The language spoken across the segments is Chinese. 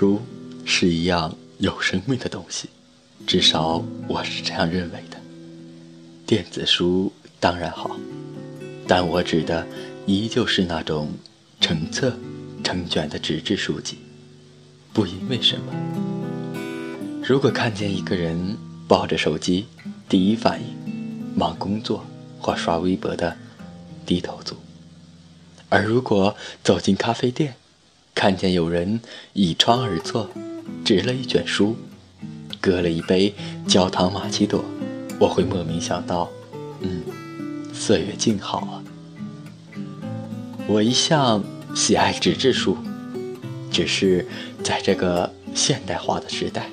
书是一样有生命的东西，至少我是这样认为的。电子书当然好，但我指的依旧是那种成册、成卷的纸质书籍。不因为什么，如果看见一个人抱着手机，第一反应忙工作或刷微博的低头族；而如果走进咖啡店，看见有人倚窗而坐，执了一卷书，搁了一杯焦糖玛奇朵。我会莫名想到，嗯，岁月静好啊。我一向喜爱纸质书，只是在这个现代化的时代，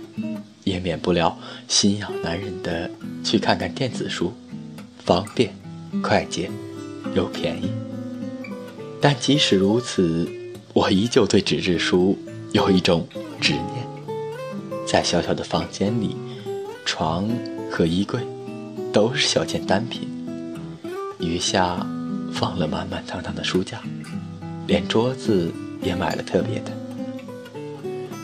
也免不了心痒难忍的去看看电子书，方便、快捷又便宜。但即使如此，我依旧对纸质书有一种执念。在小小的房间里，床和衣柜。都是小件单品，余下放了满满当当的书架，连桌子也买了特别的。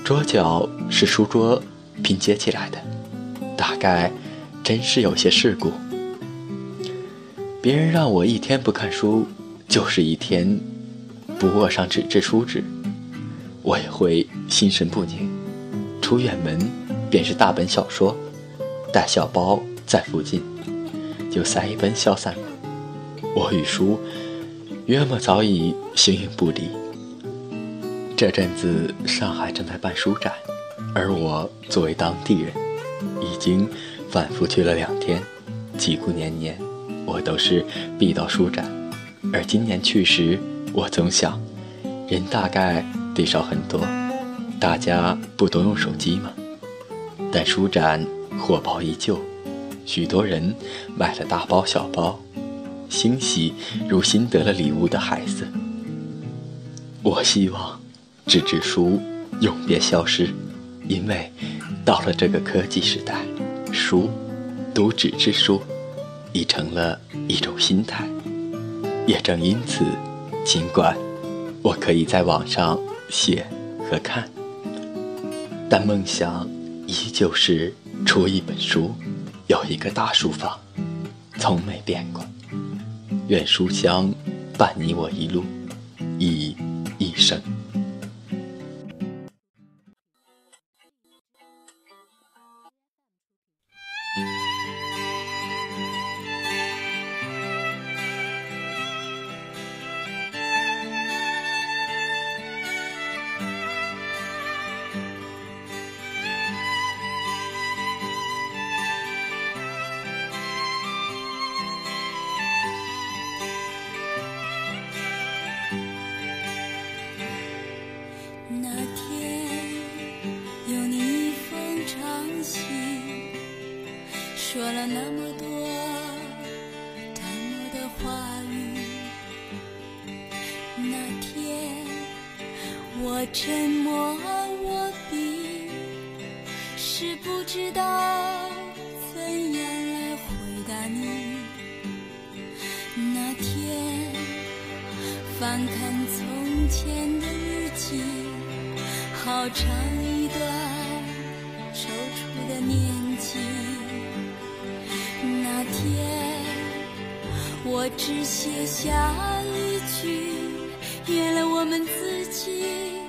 桌角是书桌拼接起来的，大概真是有些世故。别人让我一天不看书，就是一天不握上纸质书纸，我也会心神不宁。出远门便是大本小说，带小包在附近。就塞一本小散，我与书约莫早已形影不离。这阵子上海正在办书展，而我作为当地人，已经反复去了两天，几乎年年我都是必到书展。而今年去时，我总想，人大概得少很多，大家不都用手机吗？但书展火爆依旧。许多人买了大包小包，欣喜如新得了礼物的孩子。我希望纸质书永别消失，因为到了这个科技时代，书读纸质书已成了一种心态。也正因此，尽管我可以在网上写和看，但梦想依旧是出一本书。有一个大书房，从没变过。愿书香伴你我一路，一说了那么多淡漠的话语，那天我沉默我闭，是不知道怎样来回答你。那天翻看从前的日记，好长一段踌躇的年我只写下一句，原谅我们自己。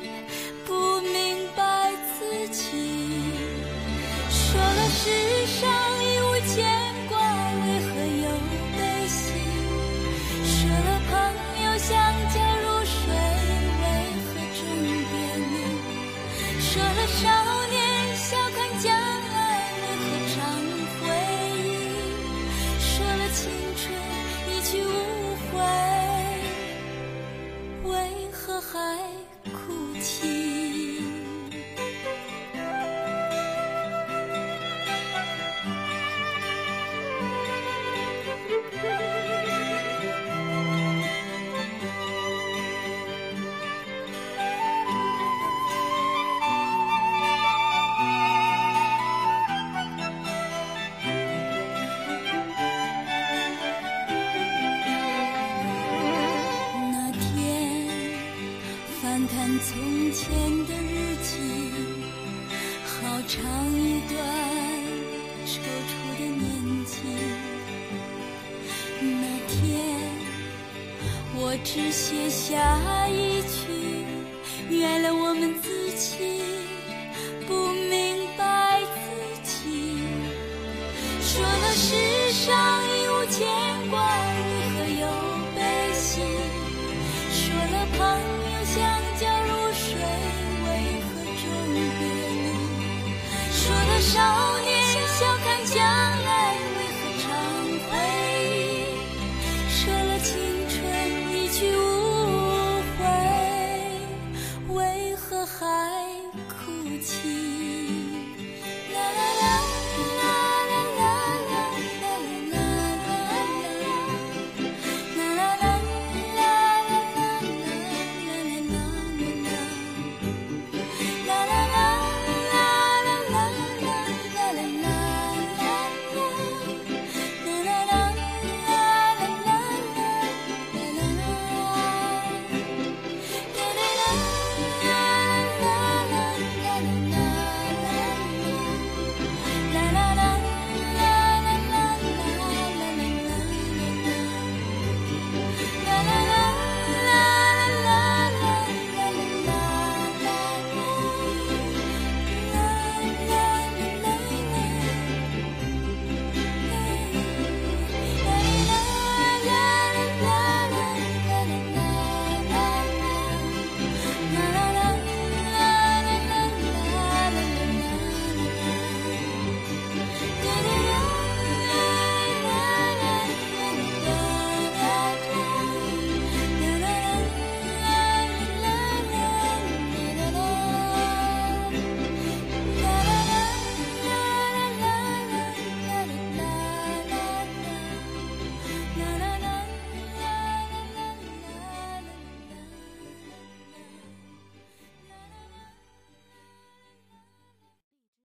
唱一段踌躇的年纪。那天我只写下一句原谅我们自己。